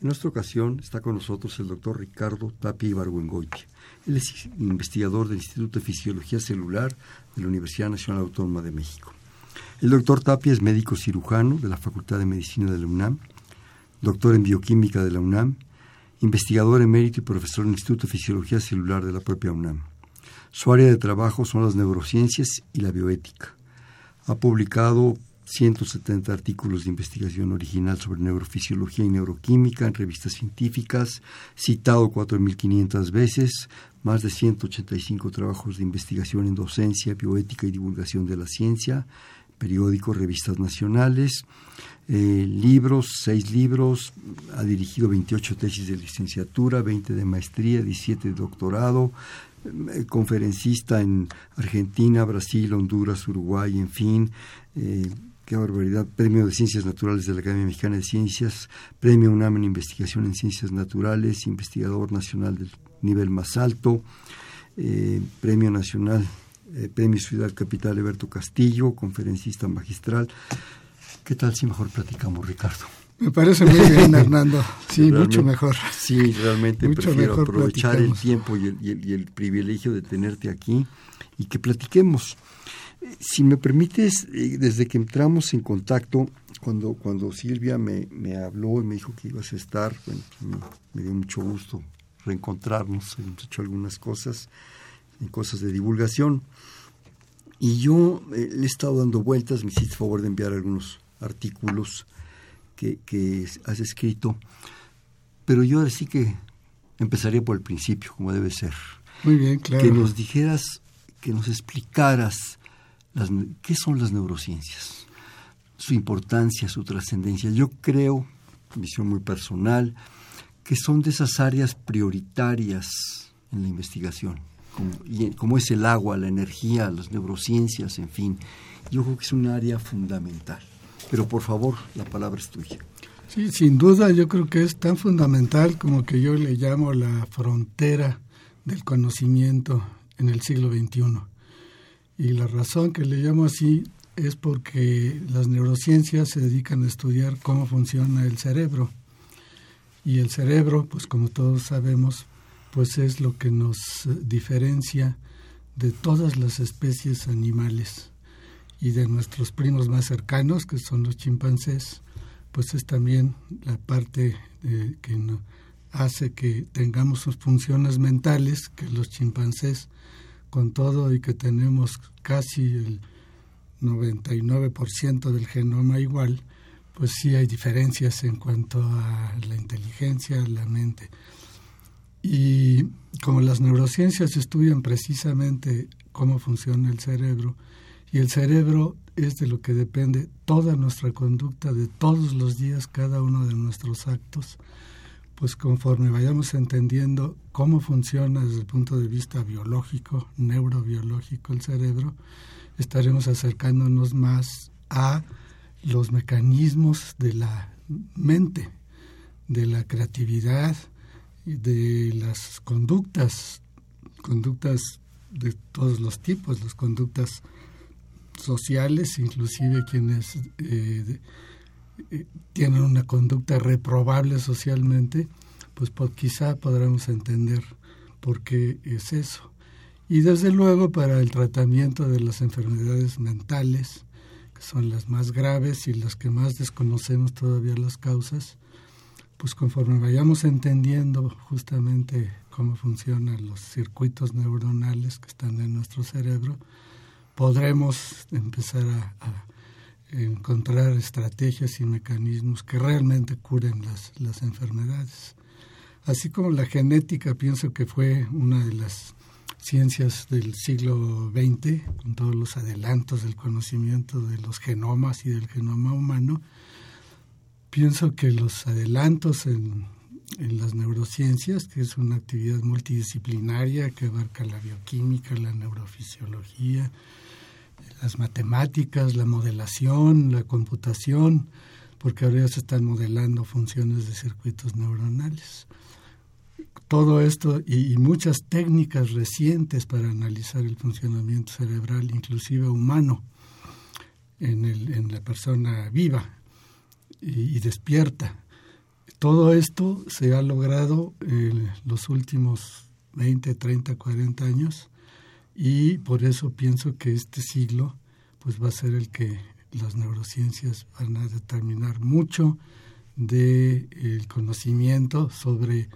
En nuestra ocasión está con nosotros el doctor Ricardo Tapia Ibargüengoitia. Él es investigador del Instituto de Fisiología Celular de la Universidad Nacional Autónoma de México. El doctor Tapia es médico cirujano de la Facultad de Medicina de la UNAM, doctor en bioquímica de la UNAM, investigador emérito y profesor en el Instituto de Fisiología Celular de la propia UNAM. Su área de trabajo son las neurociencias y la bioética. Ha publicado 170 artículos de investigación original sobre neurofisiología y neuroquímica en revistas científicas, citado 4.500 veces, más de 185 trabajos de investigación en docencia, bioética y divulgación de la ciencia, periódicos, revistas nacionales, eh, libros, seis libros, ha dirigido 28 tesis de licenciatura, 20 de maestría, 17 de doctorado, eh, conferencista en Argentina, Brasil, Honduras, Uruguay, en fin, eh, qué barbaridad, Premio de Ciencias Naturales de la Academia Mexicana de Ciencias, Premio UNAM en Investigación en Ciencias Naturales, investigador nacional del nivel más alto, eh, Premio Nacional, eh, Premio Ciudad Capital Eberto Castillo, conferencista magistral. ¿Qué tal si mejor platicamos, Ricardo? Me parece muy bien, Hernando. Sí, mucho mejor. Sí, realmente prefiero aprovechar el tiempo y el privilegio de tenerte aquí y que platiquemos. Si me permites, eh, desde que entramos en contacto, cuando, cuando Silvia me, me habló y me dijo que ibas a estar, bueno, me, dio mucho gusto reencontrarnos, hemos hecho algunas cosas, en cosas de divulgación. Y yo eh, le he estado dando vueltas, me hiciste favor de enviar algunos artículos que, que has escrito, pero yo ahora sí que empezaría por el principio, como debe ser. Muy bien, claro. Que nos dijeras, que nos explicaras ¿Qué son las neurociencias? Su importancia, su trascendencia. Yo creo, visión muy personal, que son de esas áreas prioritarias en la investigación, como, es el agua, la energía, las neurociencias, en fin. Yo creo que es un área fundamental. Pero por favor, la palabra es tuya. Sí, sin duda yo creo que es tan fundamental como que yo le llamo la frontera del conocimiento en el siglo XXI. Y la razón que le llamo así es porque las neurociencias se dedican a estudiar cómo funciona el cerebro. Y el cerebro, pues como todos sabemos, pues es lo que nos diferencia de todas las especies animales y de nuestros primos más cercanos, que son los chimpancés, pues es también la parte eh, que hace que tengamos funciones mentales que los chimpancés con todo y que tenemos casi el 99% del genoma igual, pues sí hay diferencias en cuanto a la inteligencia, la mente. Y como las neurociencias estudian precisamente cómo funciona el cerebro, y el cerebro es de lo que depende toda nuestra conducta de todos los días, cada uno de nuestros actos, pues conforme vayamos entendiendo cómo funciona desde el punto de vista biológico, neurobiológico el cerebro, estaremos acercándonos más a los mecanismos de la mente, de la creatividad, de las conductas, conductas de todos los tipos, las conductas sociales, inclusive quienes eh, tienen una conducta reprobable socialmente, pues quizá podremos entender por qué es eso. Y desde luego para el tratamiento de las enfermedades mentales, que son las más graves y las que más desconocemos todavía las causas, pues conforme vayamos entendiendo justamente cómo funcionan los circuitos neuronales que están en nuestro cerebro, podremos empezar a encontrar estrategias y mecanismos que realmente curen las, las enfermedades. Así como la genética pienso que fue una de las ciencias del siglo XX, con todos los adelantos del conocimiento de los genomas y del genoma humano, pienso que los adelantos en, en las neurociencias, que es una actividad multidisciplinaria que abarca la bioquímica, la neurofisiología, las matemáticas, la modelación, la computación, porque ahora ya se están modelando funciones de circuitos neuronales. Todo esto y, muchas técnicas recientes para analizar el funcionamiento cerebral, inclusive humano, en, el, en la persona viva y, despierta. Todo esto se ha logrado en los últimos 20, 30, 40 años y por eso pienso que este siglo pues va a ser el que las neurociencias van a determinar mucho de el conocimiento sobre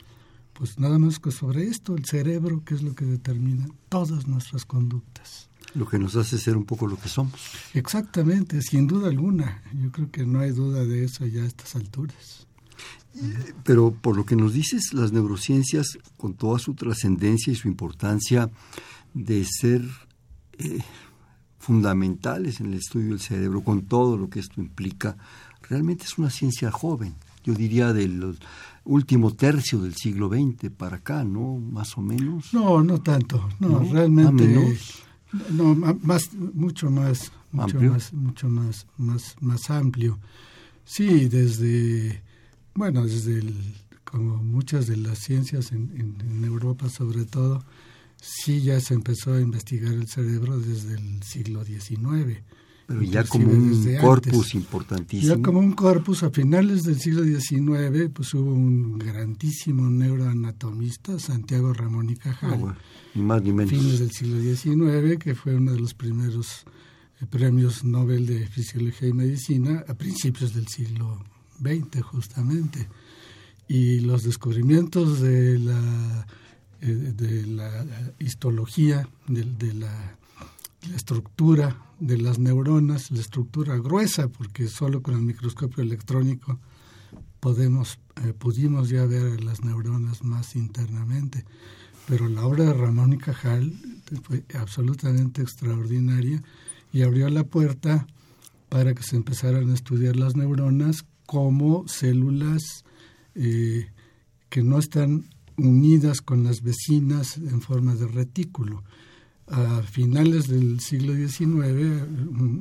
pues nada más que sobre esto, el cerebro, que es lo que determina todas nuestras conductas. Lo que nos hace ser un poco lo que somos. Exactamente, sin duda alguna. Yo creo que no hay duda de eso ya a estas alturas. Pero por lo que nos dices, las neurociencias, con toda su trascendencia y su importancia, de ser eh, fundamentales en el estudio del cerebro, con todo lo que esto implica, realmente es una ciencia joven. Yo diría del último tercio del siglo XX para acá, ¿no? Más o menos. No, no tanto. No, realmente. No, más, mucho más, mucho más, mucho más, más, más amplio. Sí, desde, bueno, desde el, como muchas de las ciencias en, en Europa sobre todo, sí ya se empezó a investigar el cerebro desde el siglo XIX. Pero ya como un corpus importantísimo. Ya como un corpus, a finales del siglo XIX, pues hubo un grandísimo neuroanatomista, Santiago Ramón y Cajal. Ah, ni más ni menos. Fines del siglo XIX, que fue uno de los primeros eh, premios Nobel de Fisiología y Medicina a principios del siglo XX, justamente. Y los descubrimientos de la de la histología, de, la, estructura de las neuronas, la estructura gruesa, porque solo con el microscopio electrónico podemos, eh, pudimos ya ver las neuronas más internamente. Pero la obra de Ramón y Cajal fue absolutamente extraordinaria y abrió la puerta para que se empezaran a estudiar las neuronas como células eh, que no están unidas con las vecinas en forma de retículo. A finales del siglo XIX,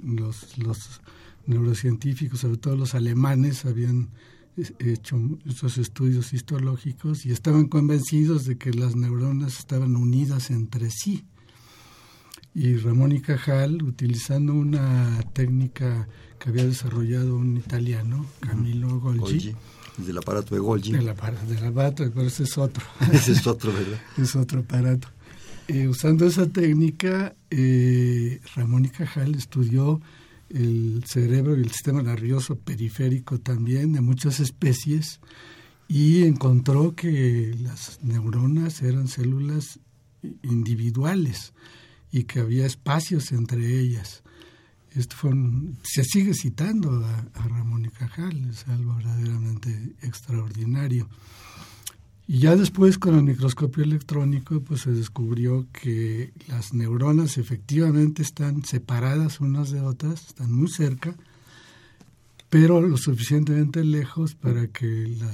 los, los neurocientíficos, sobre todo los alemanes, habían hecho esos estudios histológicos y estaban convencidos de que las neuronas estaban unidas entre sí. Y Ramón y Cajal, utilizando una técnica que había desarrollado un italiano, Camilo Golgi del aparato de Golgi. Del aparato, del aparato, pero ese es otro. ese es otro, ¿verdad? es otro aparato. Eh, usando esa técnica, eh, Ramón y Cajal estudió el cerebro y el sistema nervioso periférico también de muchas especies y encontró que las neuronas eran células individuales y que había espacios entre ellas. Esto fue se sigue citando a, Ramón y Cajal, es algo verdaderamente extraordinario. Y ya después con el microscopio electrónico pues se descubrió que las neuronas efectivamente están separadas unas de otras, están muy cerca, pero lo suficientemente lejos para que la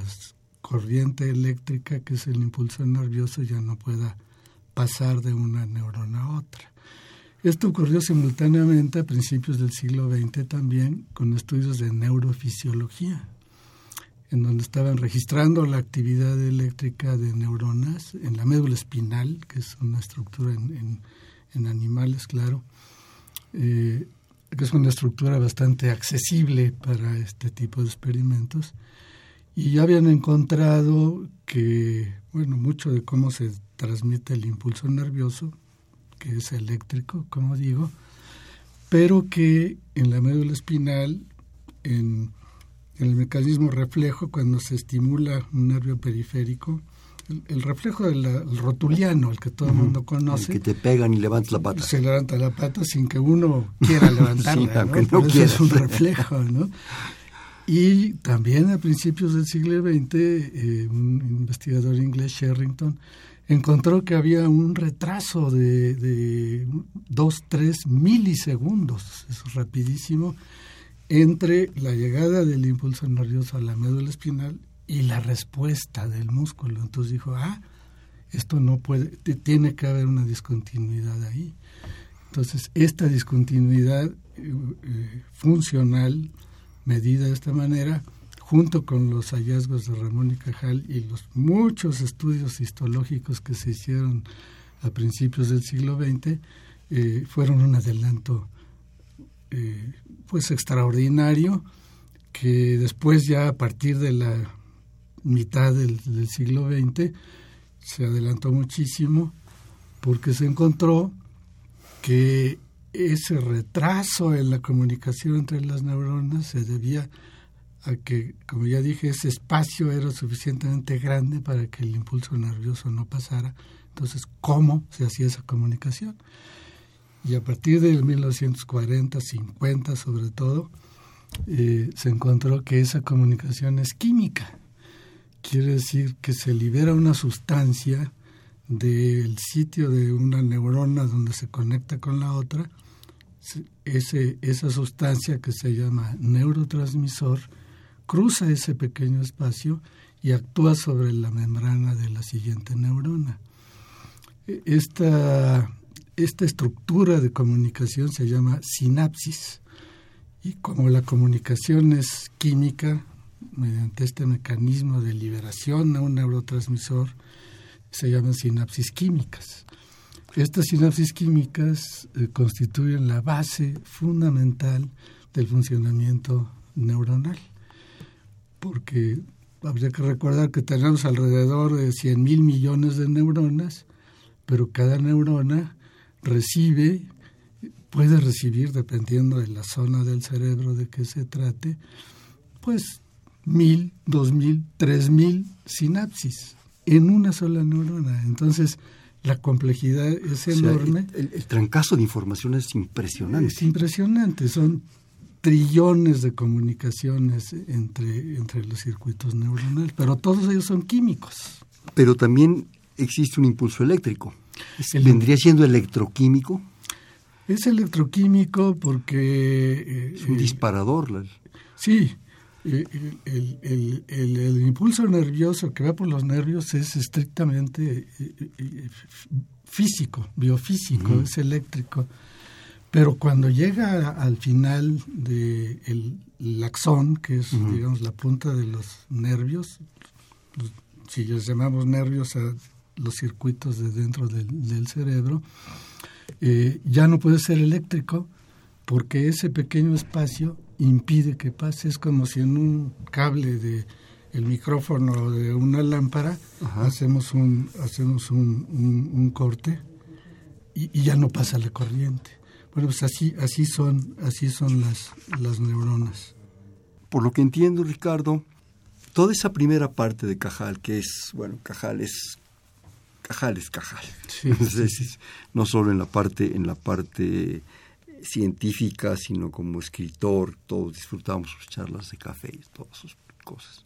corriente eléctrica, que es el impulso nervioso, ya no pueda pasar de una neurona a otra. Esto ocurrió simultáneamente a principios del siglo XX también con estudios de neurofisiología, en donde estaban registrando la actividad eléctrica de neuronas en la médula espinal, que es una estructura en, animales, claro, eh, que es una estructura bastante accesible para este tipo de experimentos. Y ya habían encontrado que, bueno, mucho de cómo se transmite el impulso nervioso que es eléctrico, como digo, pero que en la médula espinal, en, el mecanismo reflejo, cuando se estimula un nervio periférico, el, reflejo del rotuliano, el que todo el mundo conoce. El que te pegan y levantas la pata. Se levanta la pata sin que uno quiera levantarla, ¿no? es un reflejo, ¿no? Y también a principios del siglo XX, eh, un investigador inglés, Sherrington, encontró que había un retraso de, de dos, tres milisegundos, es rapidísimo, entre la llegada del impulso nervioso a la médula espinal y la respuesta del músculo. Entonces dijo, ah, esto no puede, tiene que haber una discontinuidad ahí. Entonces, esta discontinuidad eh, eh, funcional, medida de esta manera, junto con los hallazgos de Ramón y Cajal y los muchos estudios histológicos que se hicieron a principios del siglo XX, eh, fueron un adelanto pues extraordinario que después ya a partir de la mitad del, siglo XX se adelantó muchísimo porque se encontró que ese retraso en la comunicación entre las neuronas se debía que, como ya dije, ese espacio era suficientemente grande para que el impulso nervioso no pasara. Entonces, ¿cómo se hacía esa comunicación? Y a partir del 1940, 50 sobre todo, eh, se encontró que esa comunicación es química. Quiere decir que se libera una sustancia del sitio de una neurona donde se conecta con la otra, ese, esa sustancia que se llama neurotransmisor cruza ese pequeño espacio y actúa sobre la membrana de la siguiente neurona. E, esta, esta estructura de comunicación se llama sinapsis y como la comunicación es química, mediante este mecanismo de liberación a un neurotransmisor, se llaman sinapsis químicas. Estas sinapsis químicas eh, constituyen la base fundamental del funcionamiento neuronal, porque habría que recordar que tenemos alrededor de 100 mil millones de neuronas, pero cada neurona recibe, puede recibir, dependiendo de la zona del cerebro de que se trate, pues mil, dos mil, tres mil sinapsis en una sola neurona. Entonces, la complejidad es enorme. El, trancazo de información es impresionante. Es impresionante, son trillones de comunicaciones entre, entre los circuitos neuronales, pero todos ellos son químicos. Pero también existe un impulso eléctrico. ¿Vendría siendo electroquímico? Es electroquímico porque... Eh, es un disparador. Sí, el, el, impulso nervioso que va por los nervios es estrictamente eh, eh, físico, biofísico, es eléctrico. Pero cuando llega al final del de axón, que es, digamos, la punta de los nervios, si los llamamos nervios a los circuitos de dentro del, cerebro, eh, ya no puede ser eléctrico porque ese pequeño espacio impide que pase. Es como si en un cable de el micrófono de una lámpara hacemos un hacemos un, un, corte y, ya no pasa la corriente. Bueno, pues así así son así son las las neuronas. Por lo que entiendo, Ricardo, toda esa primera parte de Cajal, que es, bueno, Cajal es Cajal es Cajal. no solo en la parte en la parte científica, sino como escritor, todos disfrutamos sus charlas de café y todas sus cosas.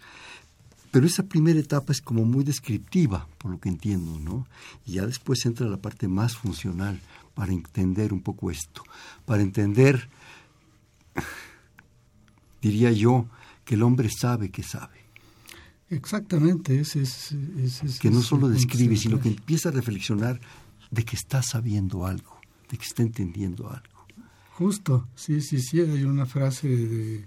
Pero esa primera etapa es como muy descriptiva, por lo que entiendo, ¿no? Y ya después entra la parte más funcional para entender un poco esto, para entender, diría yo, que el hombre sabe que sabe. Exactamente, ese es... que no solo describe, sino que empieza a reflexionar de que está sabiendo algo, de que está entendiendo algo. Justo, sí, sí, sí, hay una frase de,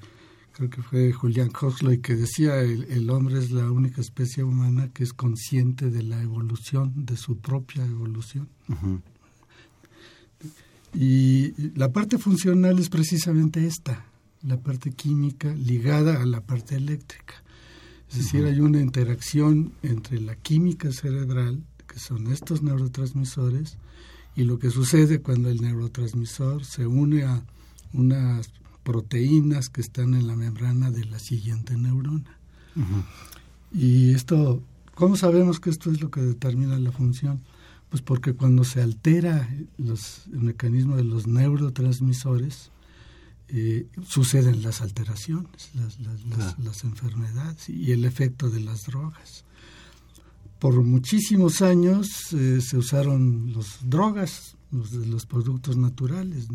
creo que fue Julian Huxley, que decía, el, el, hombre es la única especie humana que es consciente de la evolución, de su propia evolución. Y la parte funcional es precisamente esta, la parte química ligada a la parte eléctrica. Es decir, hay una interacción entre la química cerebral, que son estos neurotransmisores, y lo que sucede cuando el neurotransmisor se une a unas proteínas que están en la membrana de la siguiente neurona. Y esto, ¿cómo sabemos que esto es lo que determina la función? Pues porque cuando se altera los, el mecanismo de los neurotransmisores, eh, suceden las alteraciones, las, las enfermedades y el efecto de las drogas. Por muchísimos años eh, se usaron las drogas, los, los productos naturales,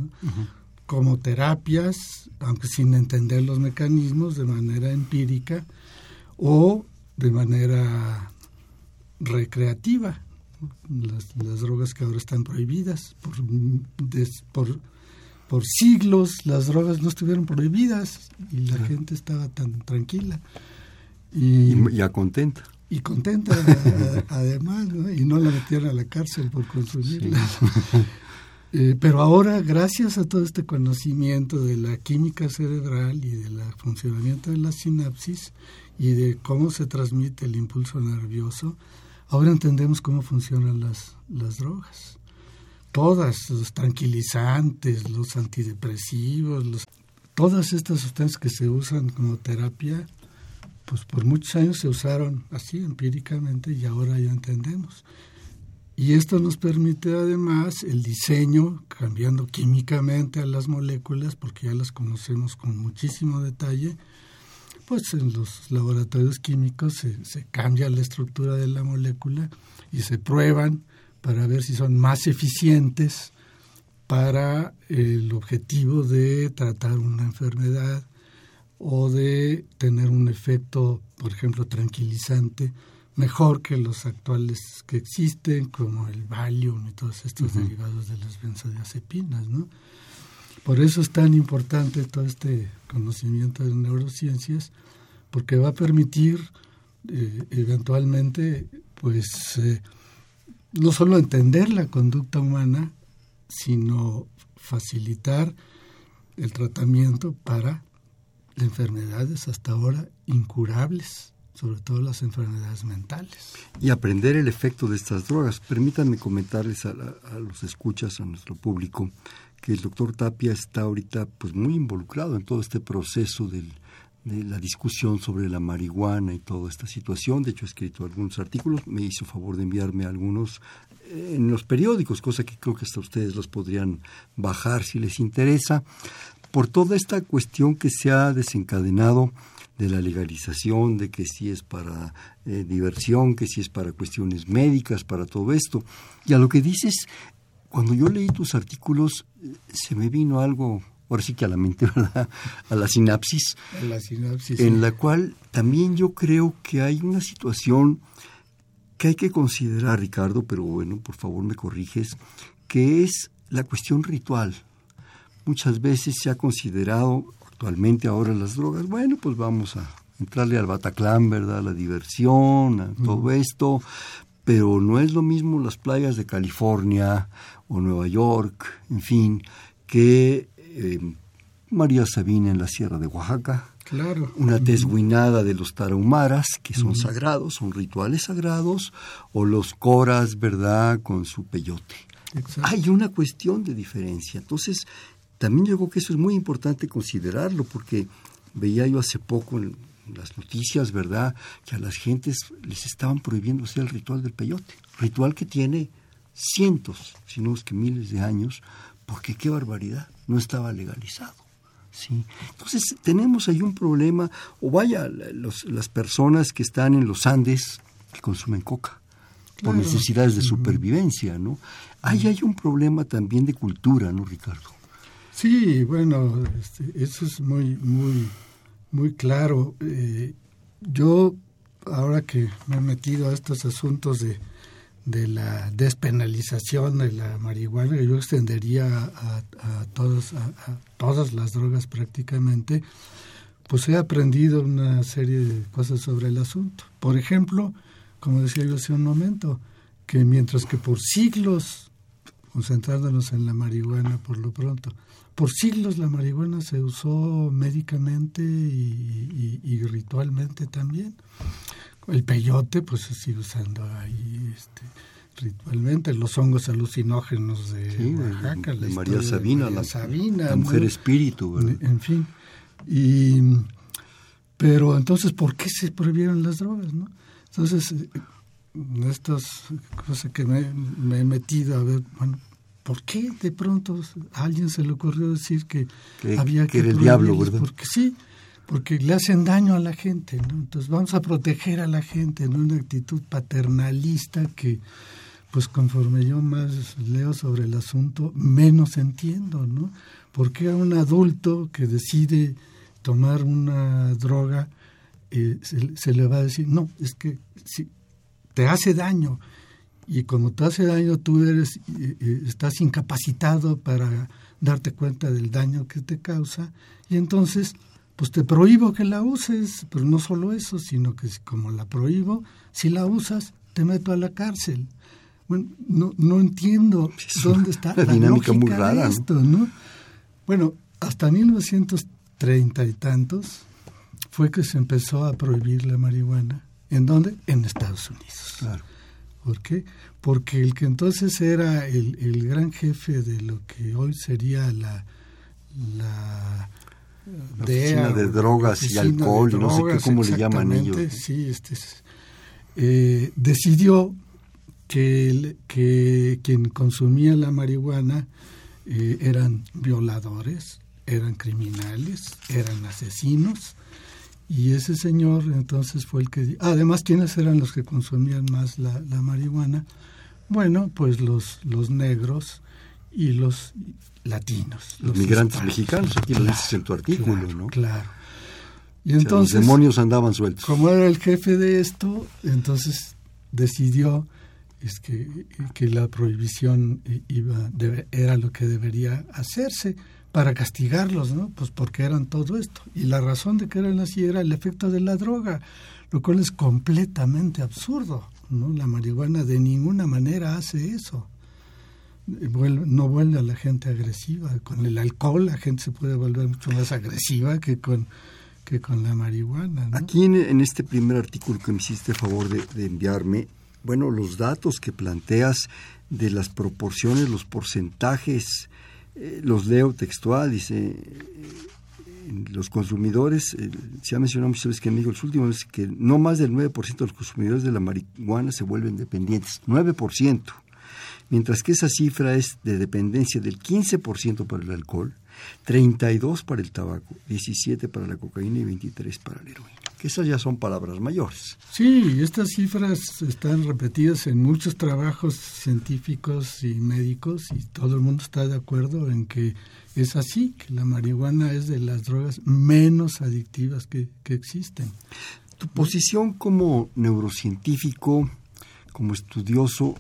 como terapias, aunque sin entender los mecanismos de manera empírica, o de manera recreativa. Las, las drogas que ahora están prohibidas. Por, por, por siglos las drogas no estuvieron prohibidas y la gente estaba tan tranquila. Y, ya contenta. y contenta además y no la metieron a la cárcel por consumirla eh, pero ahora gracias a todo este conocimiento de la química cerebral y del funcionamiento de la sinapsis y de cómo se transmite el impulso nervioso, ahora entendemos cómo funcionan las, las drogas. Todas, los tranquilizantes, los antidepresivos, los, todas estas sustancias que se usan como terapia, pues por muchos años se usaron así empíricamente y ahora ya entendemos. Y esto nos permite además el diseño, cambiando químicamente a las moléculas, porque ya las conocemos con muchísimo detalle, pues en los laboratorios químicos se, cambia la estructura de la molécula y se prueban para ver si son más eficientes para el objetivo de tratar una enfermedad o de tener un efecto, por ejemplo, tranquilizante mejor que los actuales que existen, como el Valium y todos estos derivados de las benzodiazepinas, ¿no? Por eso es tan importante todo este conocimiento de neurociencias, porque va a permitir eh, eventualmente, pues, eh, no solo entender la conducta humana, sino facilitar el tratamiento para enfermedades hasta ahora incurables, sobre todo las enfermedades mentales. Y aprender el efecto de estas drogas. Permítanme comentarles a, a los escuchas, a nuestro público, que el doctor Tapia está ahorita pues muy involucrado en todo este proceso del, de la discusión sobre la marihuana y toda esta situación. De hecho, ha escrito algunos artículos, me hizo favor de enviarme algunos eh, en los periódicos, cosa que creo que hasta ustedes los podrían bajar si les interesa, por toda esta cuestión que se ha desencadenado de la legalización, de que si es para eh, diversión, que si es para cuestiones médicas, para todo esto. Y a lo que dices, cuando yo leí tus artículos, se me vino algo, ahora sí que a la mente, a la sinapsis, la sinapsis en la cual también yo creo que hay una situación que hay que considerar, Ricardo, pero bueno, por favor me corriges, que es la cuestión ritual. Muchas veces se ha considerado, actualmente ahora las drogas, bueno, pues vamos a entrarle al Bataclan, ¿verdad? A la diversión, a todo esto, pero no es lo mismo las playas de California o Nueva York, en fin, que eh, María Sabina en la Sierra de Oaxaca. Claro. Una tesguinada de los tarahumaras, que son sagrados, son rituales sagrados, o los coras, ¿verdad?, con su peyote. Hay una cuestión de diferencia. Entonces, también yo creo que eso es muy importante considerarlo, porque veía yo hace poco en las noticias, ¿verdad?, que a las gentes les estaban prohibiendo hacer el ritual del peyote. Ritual que tiene cientos, si no es que miles de años, porque qué barbaridad, no estaba legalizado. ¿sí? Entonces tenemos ahí un problema, o vaya, las personas que están en los Andes que consumen coca por necesidades de supervivencia, ¿no? Ahí hay un problema también de cultura, ¿no, Ricardo? Sí, bueno, este, eso es muy, muy, muy claro. Eh, yo, ahora que me he metido a estos asuntos de de la despenalización de la marihuana, yo extendería a, a, todas, a, todas las drogas prácticamente, pues he aprendido una serie de cosas sobre el asunto. Por ejemplo, como decía yo hace un momento, que mientras que por siglos, concentrándonos en la marihuana por lo pronto, por siglos la marihuana se usó médicamente y, y ritualmente también el peyote pues se sigue usando ahí este, ritualmente, los hongos alucinógenos de Oaxaca, de, María Sabina, la, mujer espíritu, En fin. Y, pero entonces, ¿por qué se prohibieron las drogas? ¿no? Entonces, eh, estas cosas que me, he metido a ver, bueno, ¿por qué de pronto a alguien se le ocurrió decir que, había que... Que era el diablo, ¿verdad? Porque sí, porque le hacen daño a la gente, ¿no? Entonces vamos a proteger a la gente en una actitud paternalista que, pues conforme yo más leo sobre el asunto, menos entiendo, ¿no? Porque a un adulto que decide tomar una droga eh, se, le va a decir, no, es que si te hace daño y como te hace daño tú eres, eh, eh, estás incapacitado para darte cuenta del daño que te causa y entonces pues te prohíbo que la uses, pero no solo eso, sino que como la prohíbo, si la usas, te meto a la cárcel. Bueno, no, no entiendo dónde está la dinámica muy rara, de esto, ¿no? Bueno, hasta 1930 y tantos fue que se empezó a prohibir la marihuana. ¿En dónde? En Estados Unidos. Claro. ¿Por qué? Porque el que entonces era el, el gran jefe de lo que hoy sería la, la oficina de drogas y alcohol, no sé qué, cómo le llaman ellos. Sí, este eh, decidió que, que quien consumía la marihuana eh, eran violadores, eran criminales, eran asesinos. Y ese señor entonces fue el que... Además, ¿quiénes eran los que consumían más la, la marihuana? Bueno, pues los, los negros y los latinos. Los, migrantes mexicanos, aquí lo dices en tu artículo, ¿no? Claro. Y entonces, los demonios andaban sueltos. Como era el jefe de esto, entonces decidió es que, que la prohibición iba era lo que debería hacerse para castigarlos, ¿no? Pues porque eran todo esto. Y la razón de que eran así era el efecto de la droga, lo cual es completamente absurdo, ¿no? La marihuana de ninguna manera hace eso no vuelve a la gente agresiva. Con el alcohol la gente se puede volver mucho más agresiva que con, que con la marihuana. Aquí en, este primer artículo que me hiciste favor de, enviarme, bueno, los datos que planteas de las proporciones, los porcentajes, eh, los leo textual, dice, eh, los consumidores, eh, se ha mencionado muchas veces que México los últimos que no más del 9% de los consumidores de la marihuana se vuelven dependientes, 9% mientras que esa cifra es de dependencia del 15% para el alcohol, 32 para el tabaco, 17 para la cocaína y 23 para la heroína. Que esas ya son palabras mayores. Sí, estas cifras están repetidas en muchos trabajos científicos y médicos y todo el mundo está de acuerdo en que es así, que la marihuana es de las drogas menos adictivas que, que existen. Tu posición como neurocientífico, como estudioso,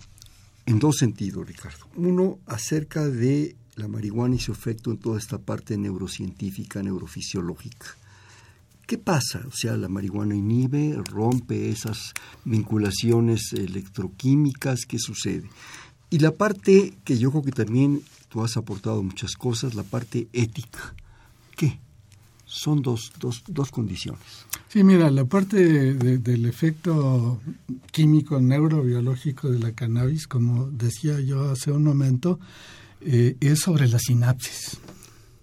en dos sentidos, Ricardo. Uno, acerca de la marihuana y su efecto en toda esta parte neurocientífica, neurofisiológica. ¿Qué pasa? O sea, la marihuana inhibe, rompe esas vinculaciones electroquímicas, ¿qué sucede? Y la parte que yo creo que también tú has aportado muchas cosas, la parte ética. ¿Qué? Son dos, dos, dos condiciones. Sí, mira, la parte del efecto químico neurobiológico de la cannabis, como decía yo hace un momento, eh, es sobre la sinapsis,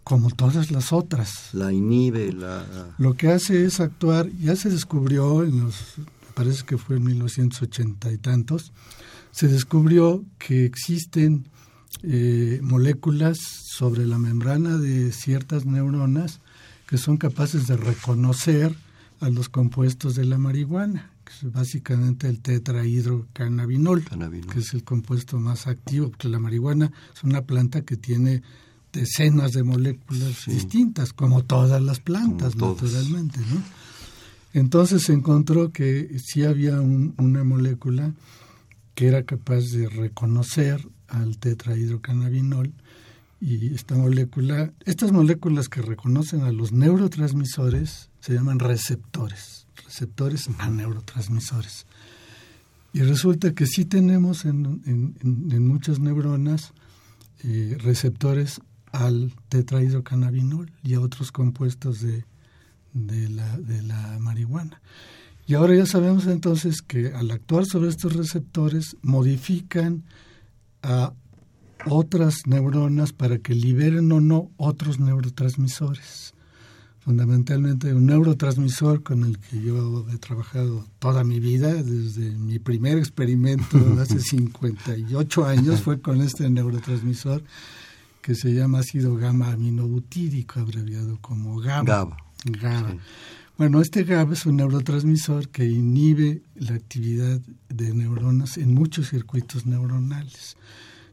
como todas las otras. La inhibe, la... Lo que hace es actuar, ya se descubrió en los, parece que fue en 1980 y tantos, se descubrió que existen eh, moléculas sobre la membrana de ciertas neuronas que son capaces de reconocer a los compuestos de la marihuana, que es básicamente el tetrahidrocannabinol, que es el compuesto más activo, porque la marihuana es una planta que tiene decenas de moléculas distintas, como todas las plantas, naturalmente. ¿no? Entonces se encontró que sí había una molécula que era capaz de reconocer al tetrahidrocannabinol y esta molécula, estas moléculas que reconocen a los neurotransmisores se llaman receptores, receptores a neurotransmisores. Y resulta que sí tenemos en, en, muchas neuronas eh, receptores al tetrahidrocannabinol y a otros compuestos de, de, la, de la marihuana. Y ahora ya sabemos entonces que al actuar sobre estos receptores modifican a otras neuronas para que liberen o no otros neurotransmisores. Fundamentalmente un neurotransmisor con el que yo he trabajado toda mi vida, desde mi primer experimento hace 58 años fue con este neurotransmisor que se llama ácido gamma aminobutírico, abreviado como GABA. GABA. Bueno, este GABA es un neurotransmisor que inhibe la actividad de neuronas en muchos circuitos neuronales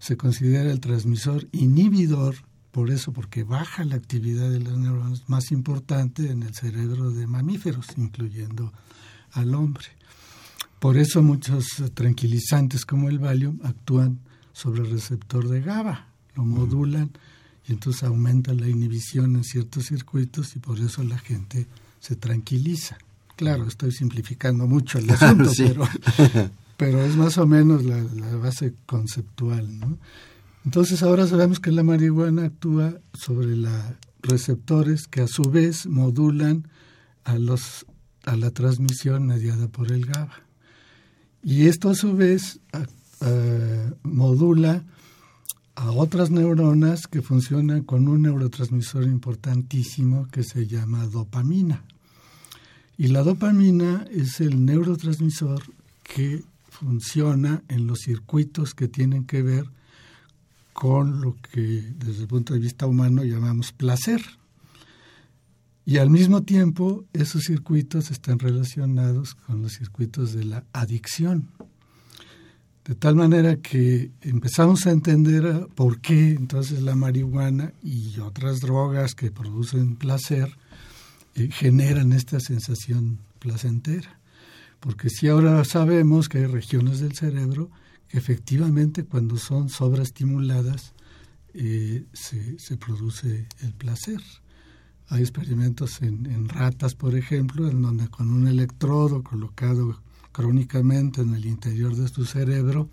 se considera el transmisor inhibidor por eso, porque baja la actividad de las neuronas más importante en el cerebro de mamíferos, incluyendo al hombre. Por eso muchos tranquilizantes como el Valium actúan sobre el receptor de GABA, lo modulan y entonces aumenta la inhibición en ciertos circuitos y por eso la gente se tranquiliza. Claro, estoy simplificando mucho el asunto, pero, pero es más o menos la, la base conceptual. ¿no? Entonces ahora sabemos que la marihuana actúa sobre los receptores que a su vez modulan a, los, a la transmisión mediada por el GABA. Y esto a su vez modula a otras neuronas que funcionan con un neurotransmisor importantísimo que se llama dopamina. Y la dopamina es el neurotransmisor que funciona en los circuitos que tienen que ver con lo que desde el punto de vista humano llamamos placer. Y al mismo tiempo esos circuitos están relacionados con los circuitos de la adicción. De tal manera que empezamos a entender por qué entonces la marihuana y otras drogas que producen placer eh, generan esta sensación placentera. Porque si ahora sabemos que hay regiones del cerebro efectivamente cuando son sobreestimuladas eh, se, se, produce el placer. Hay experimentos en, en, ratas, por ejemplo, en donde con un electrodo colocado crónicamente en el interior de su cerebro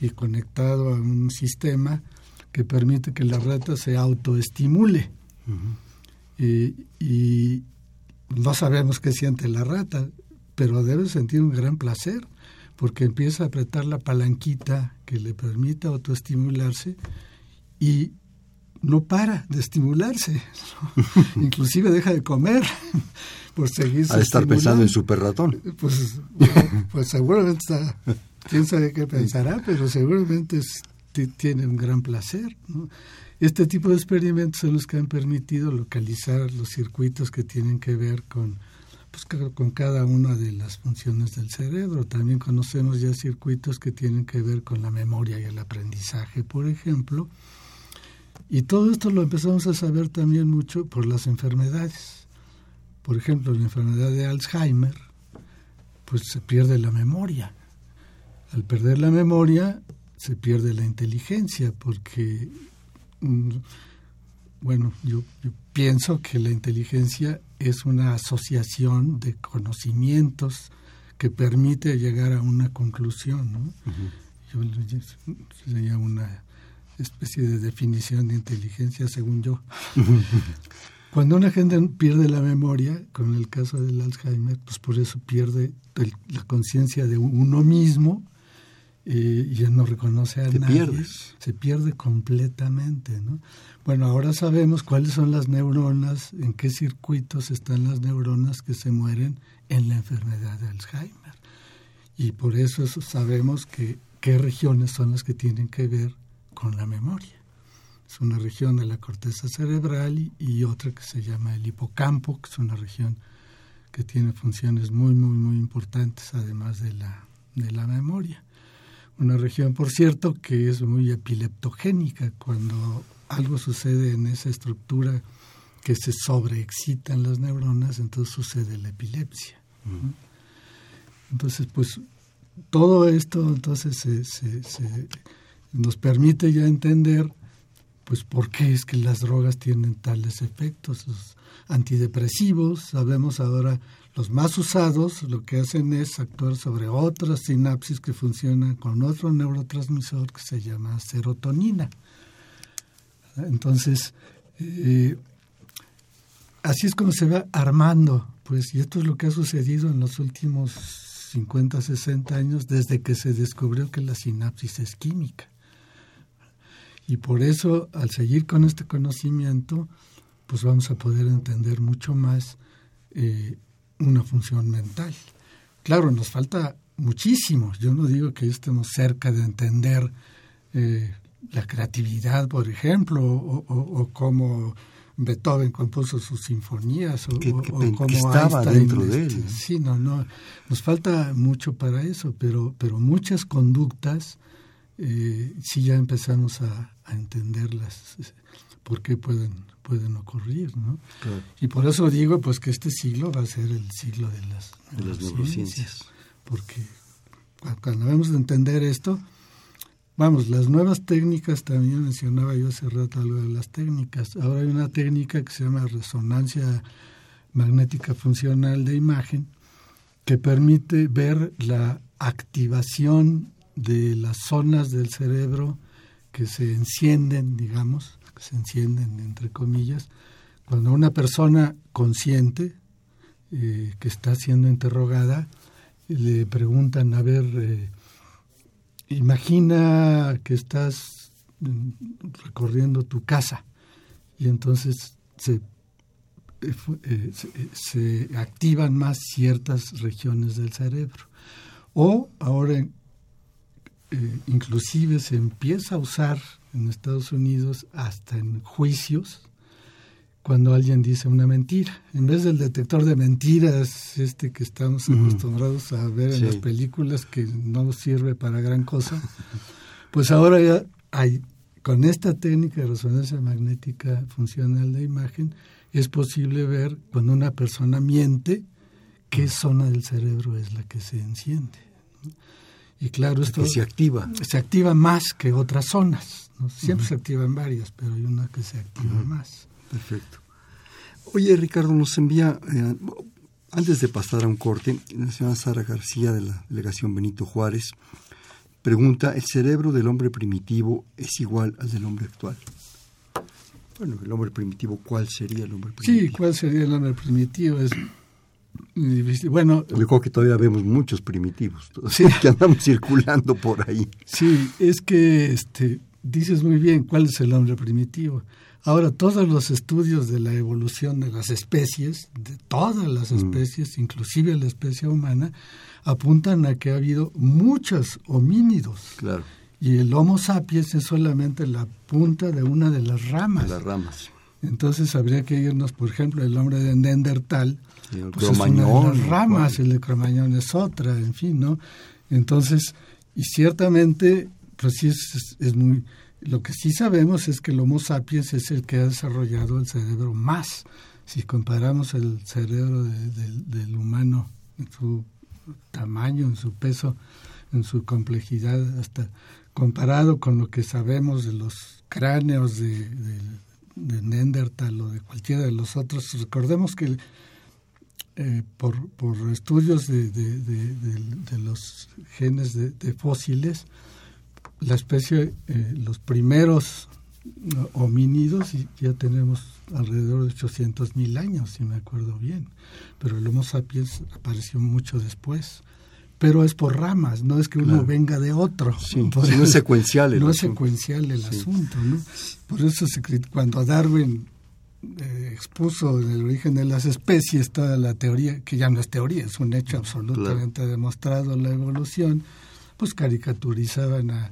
y conectado a un sistema que permite que la rata se autoestimule. y no sabemos qué siente la rata, pero debe sentir un gran placer porque empieza a apretar la palanquita que le permite autoestimularse y no para de estimularse, inclusive deja de comer por seguirse. A estar pensando en super ratón. Pues, pues seguramente está, quién sabe qué pensará, pero seguramente tiene un gran placer. Este tipo de experimentos son los que han permitido localizar los circuitos que tienen que ver con pues, con cada una de las funciones del cerebro. También conocemos ya circuitos que tienen que ver con la memoria y el aprendizaje, por ejemplo. Y todo esto lo empezamos a saber también mucho por las enfermedades. Por ejemplo, la enfermedad de Alzheimer, pues se pierde la memoria. Al perder la memoria, se pierde la inteligencia, porque, mm, bueno, yo, yo pienso que la inteligencia es una asociación de conocimientos que permite llegar a una conclusión. ¿no? sería una especie de definición de inteligencia según yo. Cuando una gente pierde la memoria, con el caso del Alzheimer, pues por eso pierde la conciencia de uno mismo y ya no reconoce a nadie. Se pierde completamente, ¿no? Bueno, ahora sabemos cuáles son las neuronas, en qué circuitos están las neuronas que se mueren en la enfermedad de Alzheimer. Y por eso sabemos que qué regiones son las que tienen que ver con la memoria. Es una región de la corteza cerebral y, y otra que se llama el hipocampo, que es una región que tiene funciones muy, muy, muy importantes, además de la, de la memoria. Una región, por cierto, que es muy epileptogénica. Cuando algo sucede en esa estructura que se sobreexcitan las neuronas, entonces sucede la epilepsia. Entonces, pues todo esto entonces se, nos permite ya entender pues por qué es que las drogas tienen tales efectos. Los antidepresivos, sabemos ahora los más usados lo que hacen es actuar sobre otras sinapsis que funcionan con otro neurotransmisor que se llama serotonina. Entonces, eh, así es como se va armando, pues, y esto es lo que ha sucedido en los últimos 50, 60 años desde que se descubrió que la sinapsis es química. Y por eso, al seguir con este conocimiento, pues vamos a poder entender mucho más eh, una función mental. Claro, nos falta muchísimo. Yo no digo que estemos cerca de entender eh, la creatividad, por ejemplo, o, cómo Beethoven compuso sus sinfonías, o, cómo estaba dentro de este, él. Sí, no, no, nos falta mucho para eso, pero, pero muchas conductas eh, sí ya empezamos a, entenderlas, por qué pueden, pueden ocurrir, ¿no? Y por eso digo pues que este siglo va a ser el siglo de las, de las neurociencias. Porque cuando vamos a entender esto, vamos, las nuevas técnicas, también mencionaba yo hace rato algo de las técnicas. Ahora hay una técnica que se llama resonancia magnética funcional de imagen, que permite ver la activación de las zonas del cerebro que se encienden, digamos, que se encienden entre comillas, cuando una persona consciente eh, que está siendo interrogada le preguntan, a ver, eh, imagina que estás mm, recorriendo tu casa y entonces se eh, eh, se, activan más ciertas regiones del cerebro. O ahora inclusive se empieza a usar en Estados Unidos hasta en juicios cuando alguien dice una mentira. En vez del detector de mentiras, este que estamos acostumbrados a ver en las películas que no sirve para gran cosa, pues ahora ya hay, con esta técnica de resonancia magnética funcional de imagen, es posible ver cuando una persona miente qué zona del cerebro es la que se enciende. Y claro, esto se activa. Se activa más que otras zonas. Siempre se activan varias, pero hay una que se activa más. Perfecto. Oye, Ricardo, nos envía, eh, antes de pasar a un corte, la señora Sara García de la delegación Benito Juárez pregunta, ¿el cerebro del hombre primitivo es igual al del hombre actual? Bueno, el hombre primitivo, ¿cuál sería el hombre primitivo? Sí, ¿cuál sería el hombre primitivo? Es Bueno, yo creo que todavía vemos muchos primitivos, sí. que andamos circulando por ahí. Sí, es que este, dices muy bien cuál es el hombre primitivo. Ahora, todos los estudios de la evolución de las especies, de todas las mm. especies, inclusive la especie humana, apuntan a que ha habido muchos homínidos. Claro y el Homo sapiens es solamente la punta de una de las ramas. De las ramas. Entonces habría que irnos, por ejemplo, el hombre de Neandertal, el pues es una de las ramas, el de Cromañón es otra, en fin, ¿no? Entonces, y ciertamente, pues sí es, es, muy... Lo que sí sabemos es que el Homo sapiens es el que ha desarrollado el cerebro más. Si comparamos el cerebro del humano en su tamaño, en su peso, en su complejidad, hasta comparado con lo que sabemos de los cráneos de, de, Neandertal o de cualquiera de los otros, recordemos que eh, por, por, estudios de, de, los genes de, fósiles, la especie, eh, los primeros homínidos, ya tenemos alrededor de 800 mil años, si me acuerdo bien, pero el Homo sapiens apareció mucho después. Pero es por ramas, no es que uno venga de otro. Sí, no es secuencial el No es secuencial el asunto, ¿no? Por eso se, cuando Darwin eh, expuso en el origen de las especies toda la teoría, que ya no es teoría, es un hecho absolutamente demostrado la evolución, pues caricaturizaban a,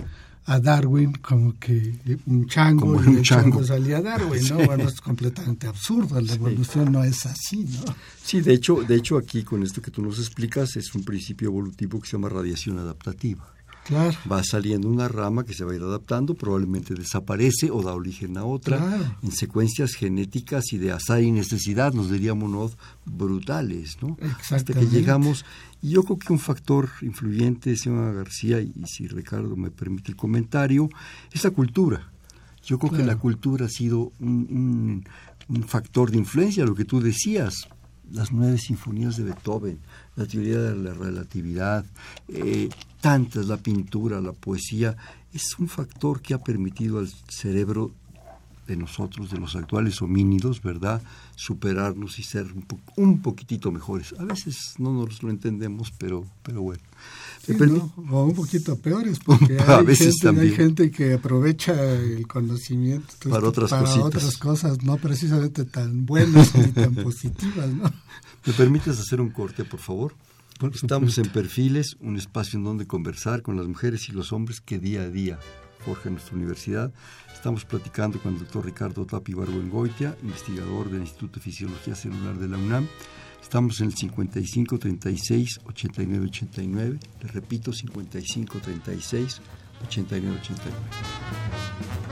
a Darwin como que un chango y un chango salía Darwin, ¿no? Bueno, es completamente absurdo, la evolución no es así, ¿no? Sí, de hecho, de hecho aquí con esto que tú nos explicas es un principio evolutivo que se llama radiación adaptativa. Claro. Va saliendo una rama que se va a ir adaptando, probablemente desaparece o da origen a otra en secuencias genéticas y de azar y necesidad, nos diríamos brutales, ¿no? Hasta que llegamos. Y yo creo que un factor influyente, señora García, y, si Ricardo me permite el comentario, es la cultura. Yo creo que la cultura ha sido un, un factor de influencia, lo que tú decías, las nueve sinfonías de Beethoven, la teoría de la relatividad, eh, tantas, la pintura, la poesía, es un factor que ha permitido al cerebro de nosotros, de los actuales homínidos, ¿verdad? Superarnos y ser un, un poquitito mejores. A veces no nos lo entendemos, pero, pero bueno. O un poquito peores, porque hay, gente, hay gente que aprovecha el conocimiento para otras, para otras cosas no precisamente tan buenas ni tan positivas. ¿no? ¿Me permites hacer un corte, por favor? Estamos en Perfiles, un espacio en donde conversar con las mujeres y los hombres que día a día forja nuestra universidad. Estamos platicando con el doctor Ricardo Tapi Barbuengoitia, investigador del Instituto de Fisiología Celular de la UNAM. Estamos en el 55 36 89 89. Le repito, 55 36 89 89.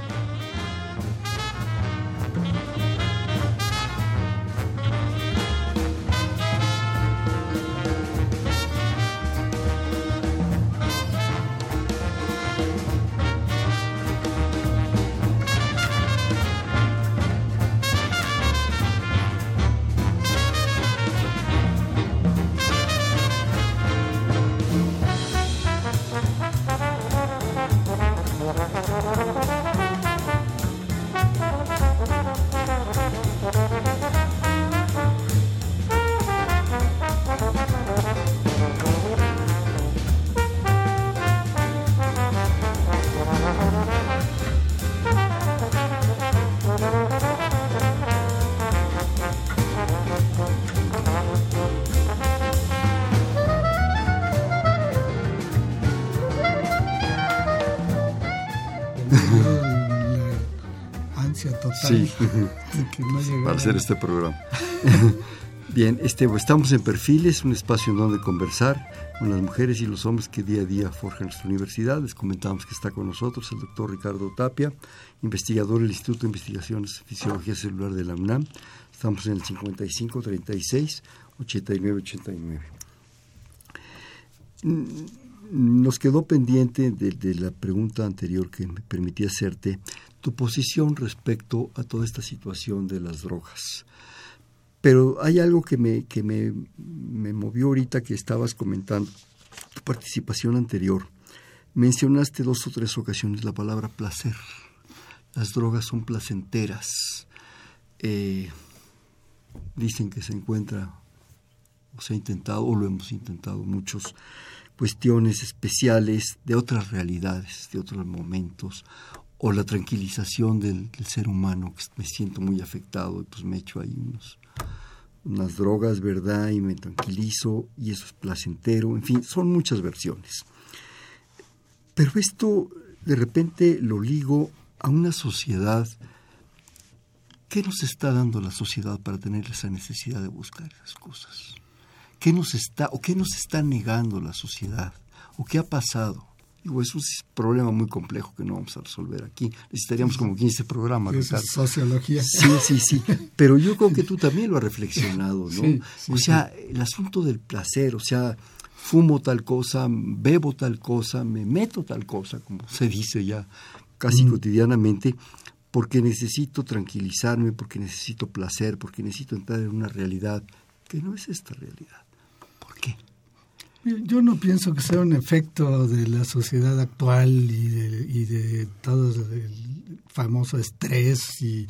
Sí, para hacer este programa. Bien, este, estamos en Perfiles, un espacio en donde conversar con las mujeres y los hombres que día a día forjan nuestra universidad. Les comentamos que está con nosotros el doctor Ricardo Tapia, investigador del Instituto de Investigaciones Fisiología Celular de la UNAM. Estamos en el 55 36 89 89. Nos quedó pendiente de la pregunta anterior que me permití hacerte tu posición respecto a toda esta situación de las drogas. Pero hay algo que me, que me, me movió ahorita que estabas comentando, tu participación anterior. Mencionaste dos o tres ocasiones la palabra placer. Las drogas son placenteras. Eh, dicen que se encuentra, o se ha intentado, o lo hemos intentado, muchos cuestiones especiales de otras realidades, de otros momentos, o la tranquilización del, ser humano, que me siento muy afectado, pues me echo ahí unas drogas, ¿verdad? Y me tranquilizo y eso es placentero, en fin, son muchas versiones. Pero esto de repente lo ligo a una sociedad. ¿Qué nos está dando la sociedad para tener esa necesidad de buscar esas cosas? ¿Qué nos está o qué nos está negando la sociedad? ¿O qué ha pasado? Digo, es un problema muy complejo que no vamos a resolver aquí. Necesitaríamos como 15 programas. Es sociología. Sí, sí, sí. Pero yo creo que tú también lo has reflexionado, ¿no? o sea, el asunto del placer, o sea, fumo tal cosa, bebo tal cosa, me meto tal cosa, como se dice ya casi mm. cotidianamente, porque necesito tranquilizarme, porque necesito placer, porque necesito entrar en una realidad que no es esta realidad. Yo no pienso que sea un efecto de la sociedad actual y de, y de todo el famoso estrés y,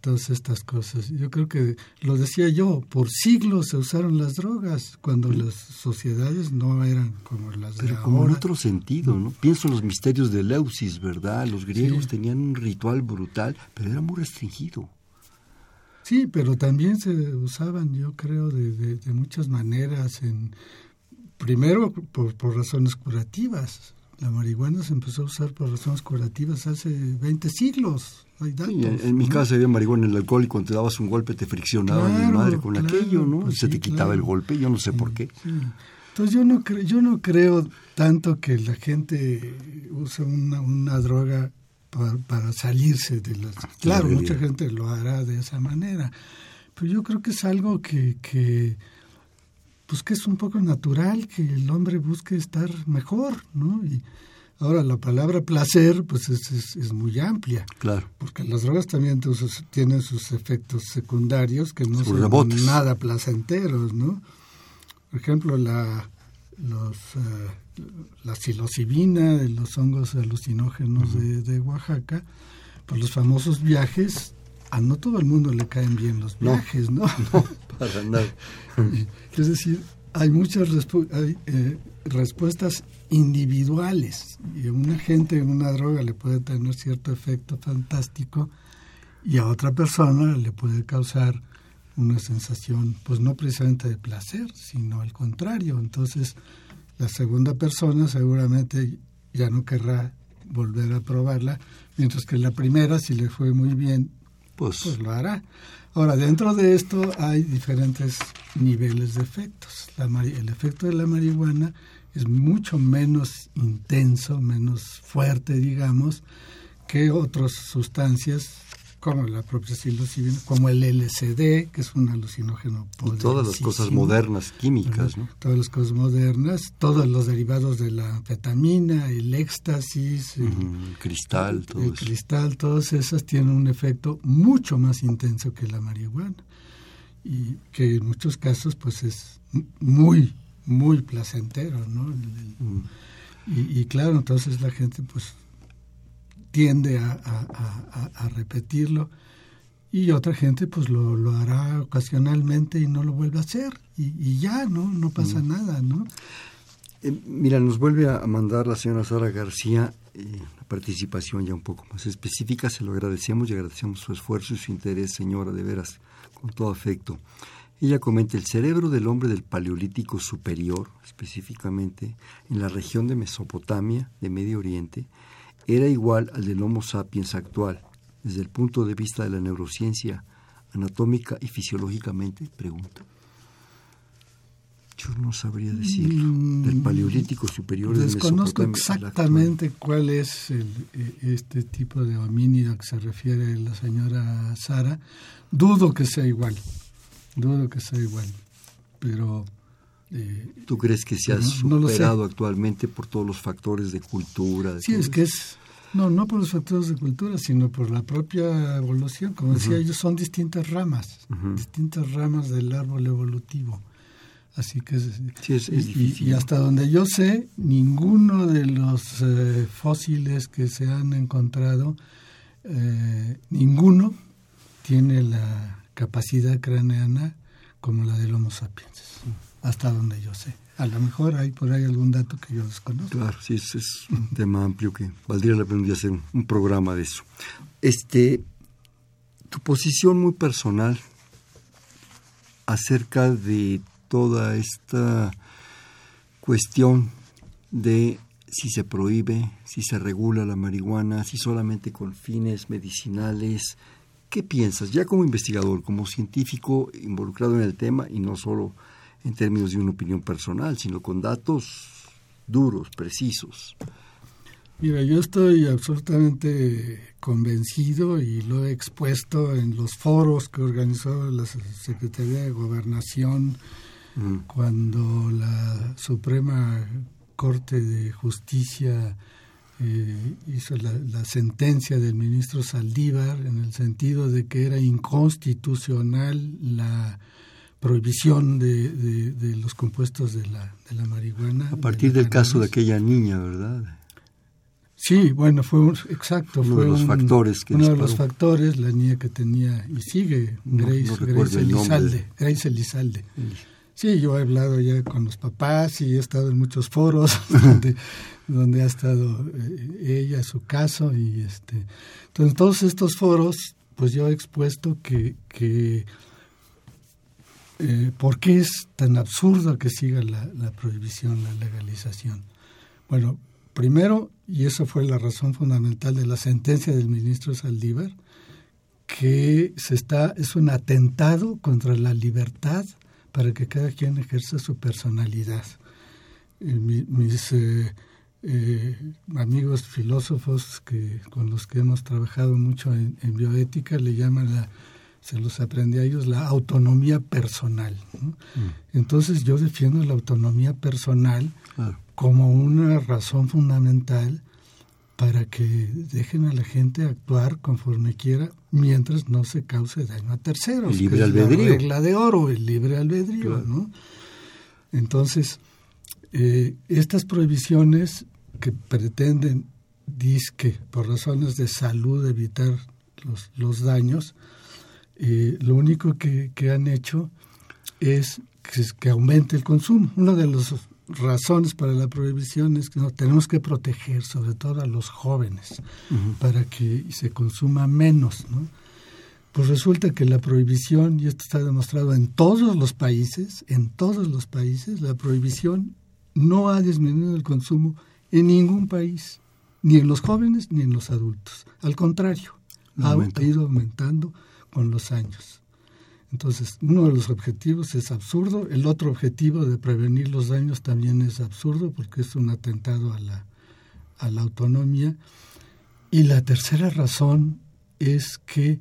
todas estas cosas. Yo creo que, lo decía yo, por siglos se usaron las drogas cuando las sociedades no eran como las Pero como en otro sentido, ¿no? Pienso en los misterios de Leusis, ¿verdad? Los griegos tenían un ritual brutal, pero era muy restringido. Sí, pero también se usaban, yo creo, de, de muchas maneras en primero por, por, razones curativas. La marihuana se empezó a usar por razones curativas hace 20 siglos. en, mi casa había marihuana en el alcohol y cuando te dabas un golpe te friccionaba mi madre con aquello, ¿no? Pues se te quitaba el golpe, yo no sé por qué. Entonces yo no, creo, yo no creo tanto que la gente use una, una droga para, para, salirse de las... Claro, mucha gente lo hará de esa manera, pero yo creo que es algo que... que pues que es un poco natural que el hombre busque estar mejor, ¿no? Y ahora la palabra placer, pues es, es, muy amplia. Claro. Porque las drogas también tienen sus efectos secundarios que no son nada placenteros, ¿no? Por ejemplo, la, los, uh, la psilocibina de los hongos alucinógenos de, de Oaxaca, pues los famosos viajes a no todo el mundo le caen bien los viajes, ¿no? No, para nada. es decir, hay muchas hay, eh, respuestas individuales y a una gente en una droga le puede tener cierto efecto fantástico y a otra persona le puede causar una sensación, pues no precisamente de placer, sino al contrario. Entonces, la segunda persona seguramente ya no querrá volver a probarla, mientras que la primera, si le fue muy bien, pues, pues, lo hará. Ahora, dentro de esto hay diferentes niveles de efectos. el efecto de la marihuana es mucho menos intenso, menos fuerte, digamos, que otras sustancias como la propia psilocibina, como el LSD, que es un alucinógeno Y todas las cosas modernas, químicas, ¿no? Todas las cosas modernas, todos los derivados de la anfetamina, el éxtasis, el, cristal, todo el cristal, todas esas tienen un efecto mucho más intenso que la marihuana y que en muchos casos pues es muy, muy placentero, ¿no? y, y claro, entonces la gente pues tiende a, a, repetirlo y otra gente pues lo, lo, hará ocasionalmente y no lo vuelve a hacer y, ya, ¿no? No pasa mm. nada, ¿no? Eh, mira, nos vuelve a mandar la señora Sara García eh, la participación ya un poco más específica, se lo agradecemos y agradecemos su esfuerzo y su interés, señora, de veras, con todo afecto. Ella comenta, el cerebro del hombre del Paleolítico Superior, específicamente en la región de Mesopotamia, de Medio Oriente, era igual al del Homo sapiens actual, desde el punto de vista de la neurociencia anatómica y fisiológicamente, pregunta. Yo no sabría decirlo. Del Paleolítico Superior de Desconozco exactamente cuál es el, e, este tipo de homínido que se refiere la señora Sara. Dudo que sea igual. Dudo que sea igual. Pero. Eh, ¿Tú crees que se ha superado actualmente por todos los factores de cultura? sí, es que es. No, no por los factores de cultura, sino por la propia evolución. Como decía, ellos son distintas ramas, distintas ramas del árbol evolutivo. Así que es, y, hasta donde yo sé, ninguno de los eh, fósiles que se han encontrado, eh, ninguno tiene la capacidad craneana como la del Homo sapiens, hasta donde yo sé. A lo mejor hay por ahí algún dato que yo desconozco. Claro, sí, es, es un tema amplio que valdría la pena hacer un programa de eso. Este, tu posición muy personal acerca de toda esta cuestión de si se prohíbe, si se regula la marihuana, si solamente con fines medicinales. ¿Qué piensas, ya como investigador, como científico involucrado en el tema y no solo en términos de una opinión personal, sino con datos duros, precisos? Mira, yo estoy absolutamente convencido y lo he expuesto en los foros que organizó la Secretaría de Gobernación cuando la Suprema Corte de Justicia eh, hizo la, sentencia del ministro Saldívar en el sentido de que era inconstitucional la prohibición de, de, los compuestos de la, de la marihuana. A partir del caso de aquella niña, ¿verdad? Sí, bueno, fue un, exacto. Uno fue de los factores que Uno de los factores, la niña que tenía, y sigue, Grace, Grace Elizalde. Grace Elizalde. Sí, yo he hablado ya con los papás y he estado en muchos foros donde, donde ha estado eh, ella, su caso y este. Entonces, en todos estos foros, pues yo he expuesto que, que eh, por qué es tan absurdo que siga la, prohibición, la legalización. Bueno, primero, y esa fue la razón fundamental de la sentencia del ministro Saldívar, que se está, es un atentado contra la libertad para que cada quien ejerza su personalidad. Eh, mis eh, amigos filósofos que, con los que hemos trabajado mucho en, bioética le llaman la, se los aprendí a ellos, la autonomía personal. Mm. Entonces yo defiendo la autonomía personal como una razón fundamental para que dejen a la gente actuar conforme quiera mientras no se cause daño a terceros. El libre albedrío. la regla de oro, el libre albedrío, ¿no? Entonces, eh, estas prohibiciones que pretenden, disque, por razones de salud, evitar los, los daños, eh, lo único que, que, han hecho es que, que aumente el consumo. Uno de los razones para la prohibición es que no, tenemos que proteger sobre todo a los jóvenes para que se consuma menos, ¿no? Pues resulta que la prohibición, y esto está demostrado en todos los países, en todos los países, la prohibición no ha disminuido el consumo en ningún país, ni en los jóvenes ni en los adultos. Al contrario, ha ido aumentando con los años. Entonces, uno de los objetivos es absurdo, el otro objetivo de prevenir los daños también es absurdo porque es un atentado a la, a la autonomía. Y la tercera razón es que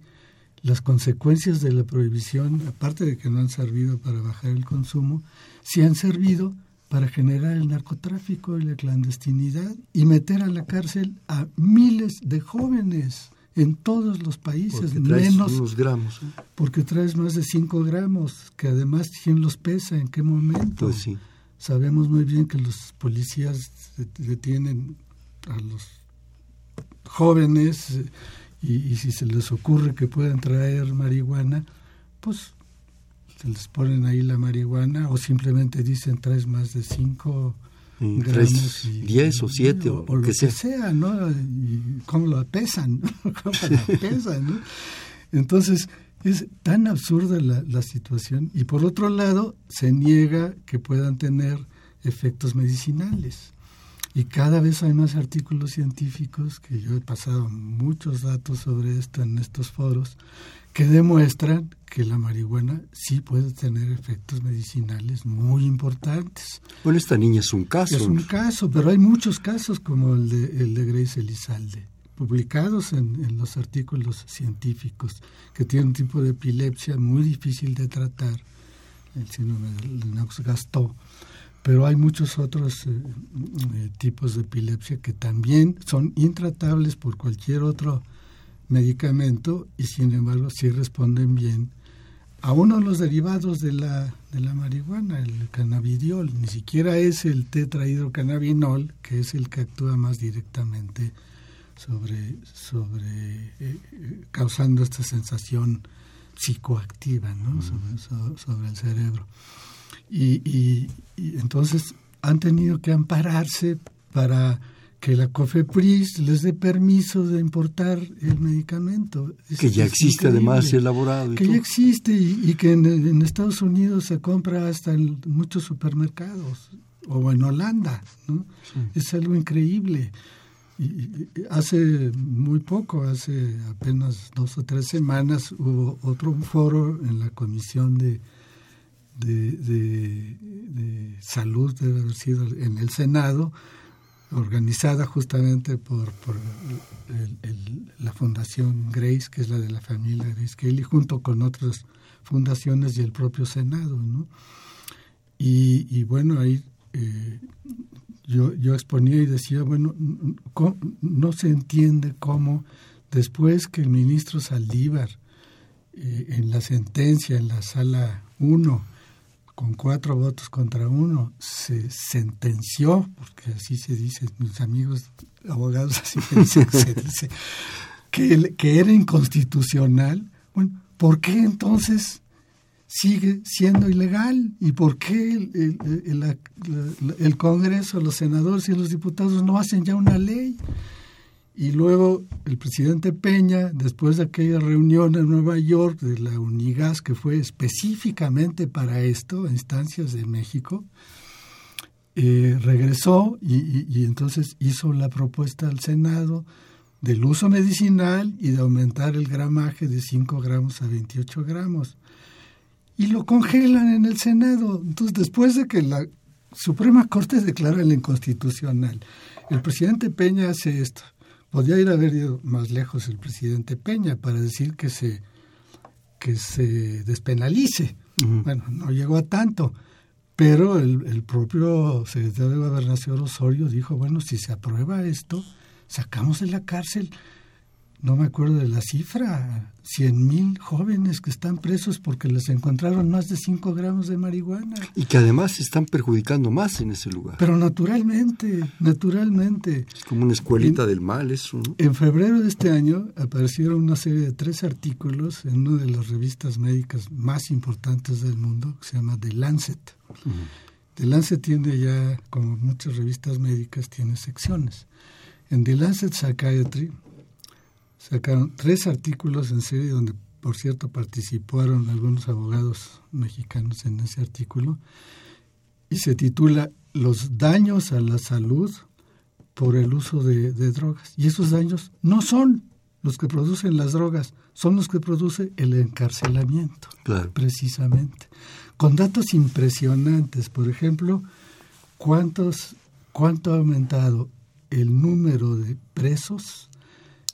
las consecuencias de la prohibición, aparte de que no han servido para bajar el consumo, sí han servido para generar el narcotráfico y la clandestinidad y meter a la cárcel a miles de jóvenes en todos los países, menos unos gramos. ¿eh? porque traes más de 5 gramos, que además quién los pesa, en qué momento. Pues sí. Sabemos muy bien que los policías detienen a los jóvenes y, si se les ocurre que puedan traer marihuana, pues se les ponen ahí la marihuana o simplemente dicen traes más de cinco gramos y, diez o siete o, lo que sea. ¿no? Y cómo lo pesan, cómo lo pesan, ¿no? Entonces, es tan absurda la, la, situación y por otro lado se niega que puedan tener efectos medicinales. Y cada vez hay más artículos científicos, que yo he pasado muchos datos sobre esto en estos foros, que demuestran que la marihuana sí puede tener efectos medicinales muy importantes. Bueno, esta niña es un caso. Es un caso, pero hay muchos casos como el de, el de Grace Elizalde, publicados en, en los artículos científicos, que tiene un tipo de epilepsia muy difícil de tratar, el síndrome de Lennox-Gastaut pero hay muchos otros eh, eh, tipos de epilepsia que también son intratables por cualquier otro medicamento y sin embargo sí responden bien a uno de los derivados de la, de la marihuana, el cannabidiol. Ni siquiera es el tetrahidrocannabinol, que es el que actúa más directamente sobre, sobre eh, causando esta sensación psicoactiva ¿no? sobre el cerebro. Y, entonces han tenido que ampararse para que la COFEPRIS les dé permiso de importar el medicamento. que ya existe además elaborado. que ya existe y, que en, Estados Unidos se compra hasta en muchos supermercados o en Holanda. ¿no? Es algo increíble. Y, hace muy poco, hace apenas dos o tres semanas, hubo otro foro en la Comisión de de, salud debe haber sido en el Senado, organizada justamente por, por la Fundación Grace, que es la de la familia Grace Kelly, junto con otras fundaciones y el propio Senado. ¿no? Y, bueno, ahí eh, yo, yo exponía y decía, bueno, no se entiende cómo después que el ministro Saldívar, eh, en la sentencia, en la sala 1, con cuatro votos contra uno, se sentenció, porque así se dice, mis amigos abogados así se dice, que, que era inconstitucional. Bueno, ¿por qué entonces sigue siendo ilegal? ¿Y por qué el, el, el Congreso, los senadores y los diputados no hacen ya una ley? Y luego el presidente Peña, después de aquella reunión en Nueva York de la UNIGAS, que fue específicamente para esto, instancias de México, eh, regresó y, y, entonces hizo la propuesta al Senado del uso medicinal y de aumentar el gramaje de 5 gramos a 28 gramos. Y lo congelan en el Senado. Entonces, después de que la Suprema Corte declara el inconstitucional, el presidente Peña hace esto Podría ir a haber ido más lejos el presidente Peña para decir que se, que se despenalice. Bueno, no llegó a tanto, pero el, el, propio secretario de Gobernación Osorio dijo, bueno, si se aprueba esto, sacamos de la cárcel no me acuerdo de la cifra, cien mil jóvenes que están presos porque les encontraron más de 5 gramos de marihuana. Y que además se están perjudicando más en ese lugar. Pero naturalmente, naturalmente. Es como una escuelita del mal eso. En febrero de este año aparecieron una serie de tres artículos en una de las revistas médicas más importantes del mundo, que se llama The Lancet. The Lancet tiene ya, como muchas revistas médicas, tiene secciones. En The Lancet Psychiatry sacaron tres artículos en serie donde, por cierto, participaron algunos abogados mexicanos en ese artículo, y se titula Los daños a la salud por el uso de, drogas. Y esos daños no son los que producen las drogas, son los que produce el encarcelamiento, precisamente. Con datos impresionantes, por ejemplo, cuántos, cuánto ha aumentado el número de presos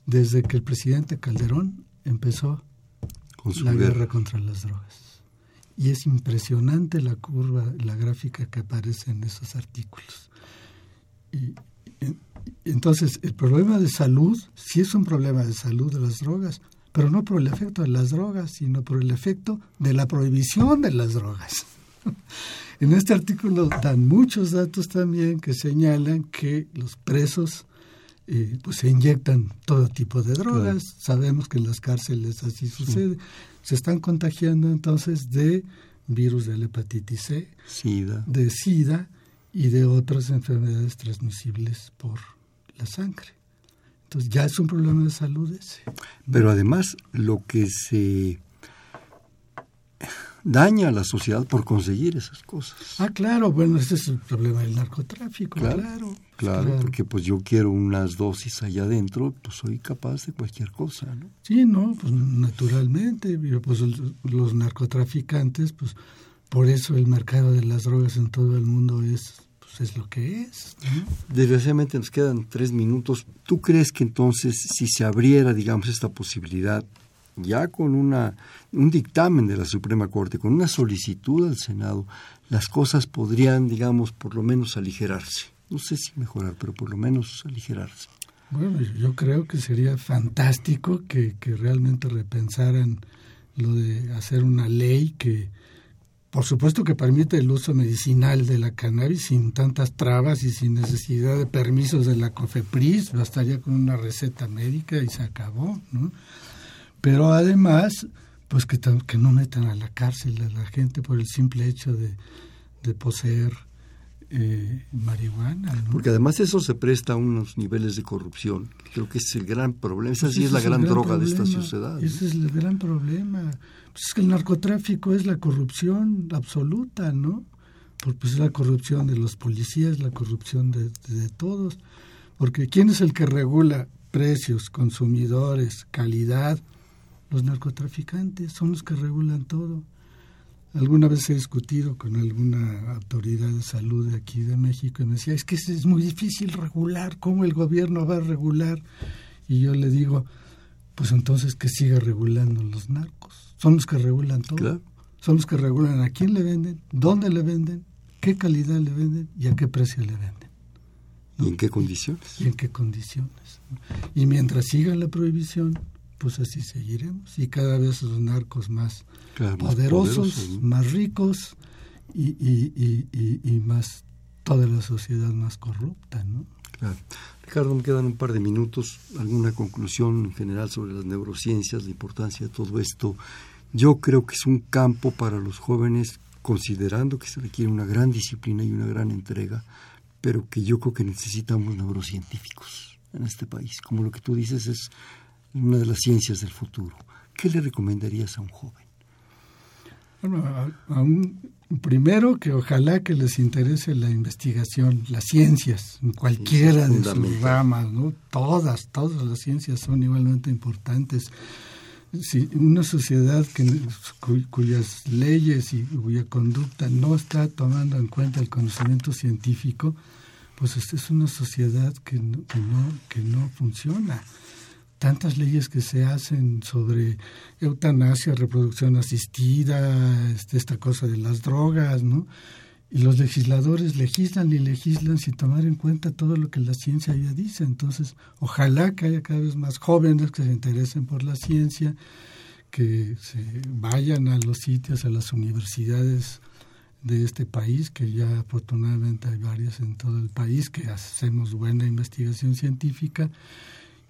desde que el presidente Calderón empezó la guerra. contra las drogas. Y es impresionante la curva, la gráfica que aparece en esos artículos. Y, entonces, el problema de salud sí es un problema de salud de las drogas, pero no por el efecto de las drogas, sino por el efecto de la prohibición de las drogas. en este artículo dan muchos datos también que señalan que los presos eh, pues se inyectan todo tipo de drogas. Sabemos que en las cárceles así sucede. Se están contagiando entonces de virus de la hepatitis C, SIDA. de SIDA y de otras enfermedades transmisibles por la sangre. Entonces ya es un problema de salud ese. Pero además lo que se daña a la sociedad por conseguir esas cosas. Ah, claro, bueno, ese es el problema del narcotráfico, claro. Claro, porque pues yo quiero unas dosis allá adentro, pues soy capaz de cualquier cosa, ¿no? Sí, no, pues naturalmente, pues los narcotraficantes, pues por eso el mercado de las drogas en todo el mundo es pues es lo que es. Desgraciadamente nos quedan tres minutos. ¿Tú crees que entonces si se abriera, digamos, esta posibilidad ya con una, un dictamen de la Suprema Corte, con una solicitud al Senado, las cosas podrían, digamos, por lo menos aligerarse. No sé si mejorar, pero por lo menos aligerarse. Bueno, yo creo que sería fantástico que, que realmente repensaran lo de hacer una ley que, por supuesto que permite el uso medicinal de la cannabis sin tantas trabas y sin necesidad de permisos de la COFEPRIS, bastaría con una receta médica y se acabó, ¿no? Pero además, pues que, que no metan a la cárcel a la gente por el simple hecho de, de poseer eh, marihuana. Porque además eso se presta a unos niveles de corrupción. Creo que es el gran problema. Esa pues sí es la gran, droga de esta sociedad. Ese es el gran problema. Pues es que el narcotráfico es la corrupción absoluta, ¿no? Porque pues es la corrupción de los policías, la corrupción de, de todos. Porque ¿quién es el que regula precios, consumidores, calidad? Los narcotraficantes son los que regulan todo. Alguna vez he discutido con alguna autoridad de salud de aquí de México y me decía, es que es muy difícil regular, ¿cómo el gobierno va a regular? Y yo le digo, pues entonces que siga regulando los narcos. Son los que regulan todo. Son los que regulan a quién le venden, dónde le venden, qué calidad le venden y a qué precio le venden. ¿Y en qué condiciones? Y en qué condiciones. Y mientras siga la prohibición, pues así seguiremos y cada vez los narcos más, poderosos, más, ricos y, y, y, y, más toda la sociedad más corrupta, ¿no? Claro. Ricardo, me quedan un par de minutos. ¿Alguna conclusión en general sobre las neurociencias, la importancia de todo esto? Yo creo que es un campo para los jóvenes, considerando que se requiere una gran disciplina y una gran entrega, pero que yo creo que necesitamos neurocientíficos en este país. Como lo que tú dices es una de las ciencias del futuro. ¿Qué le recomendarías a un joven? Bueno, a, un, primero que ojalá que les interese la investigación, las ciencias, en cualquiera de sus ramas, ¿no? Todas, todas las ciencias son igualmente importantes. Si una sociedad que, cuyas leyes y cuya conducta no está tomando en cuenta el conocimiento científico, pues esta es una sociedad que que no, que no funciona tantas leyes que se hacen sobre eutanasia, reproducción asistida, este, esta cosa de las drogas, ¿no? Y los legisladores legislan y legislan sin tomar en cuenta todo lo que la ciencia ya dice. Entonces, ojalá que haya cada vez más jóvenes que se interesen por la ciencia, que se vayan a los sitios, a las universidades de este país, que ya afortunadamente hay varias en todo el país, que hacemos buena investigación científica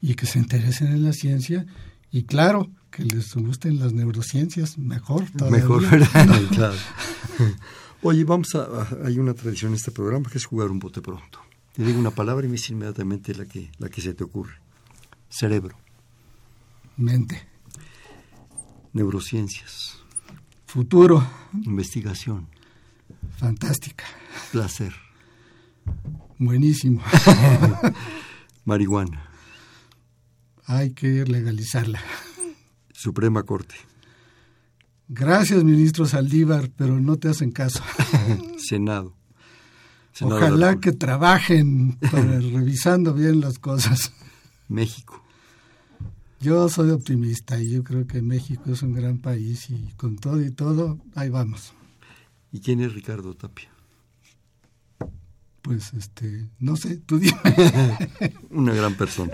y que se interesen en la ciencia y claro, que les gusten las neurociencias, mejor todavía. Mejor, ¿verdad? claro. Oye, vamos a, hay una tradición en este programa que es jugar un bote pronto. Te digo una palabra y me dice inmediatamente la que, la que se te ocurre. Cerebro. Mente. Neurociencias. Futuro. Investigación. Fantástica. Placer. Buenísimo. Marihuana hay que legalizarla. Suprema Corte. Gracias, ministro Saldívar, pero no te hacen caso. Senado. Ojalá que trabajen revisando bien las cosas. México. Yo soy optimista y yo creo que México es un gran país y con todo y todo, ahí vamos. ¿Y quién es Ricardo Tapia? Pues este, no sé, tú dime. Una gran persona.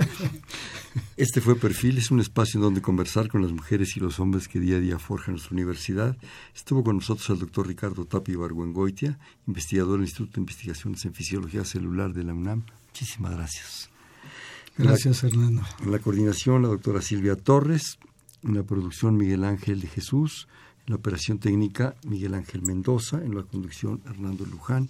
Este fue Perfil, es un espacio en donde conversar con las mujeres y los hombres que día a día forjan nuestra universidad. Estuvo con nosotros el doctor Ricardo Tapi Barguengoitia, investigador del Instituto de Investigaciones en Fisiología Celular de la UNAM. Muchísimas gracias. Gracias, Hernando. En la coordinación, la doctora Silvia Torres. En la producción, Miguel Ángel de Jesús. En la operación técnica, Miguel Ángel Mendoza. En la conducción, Hernando Luján.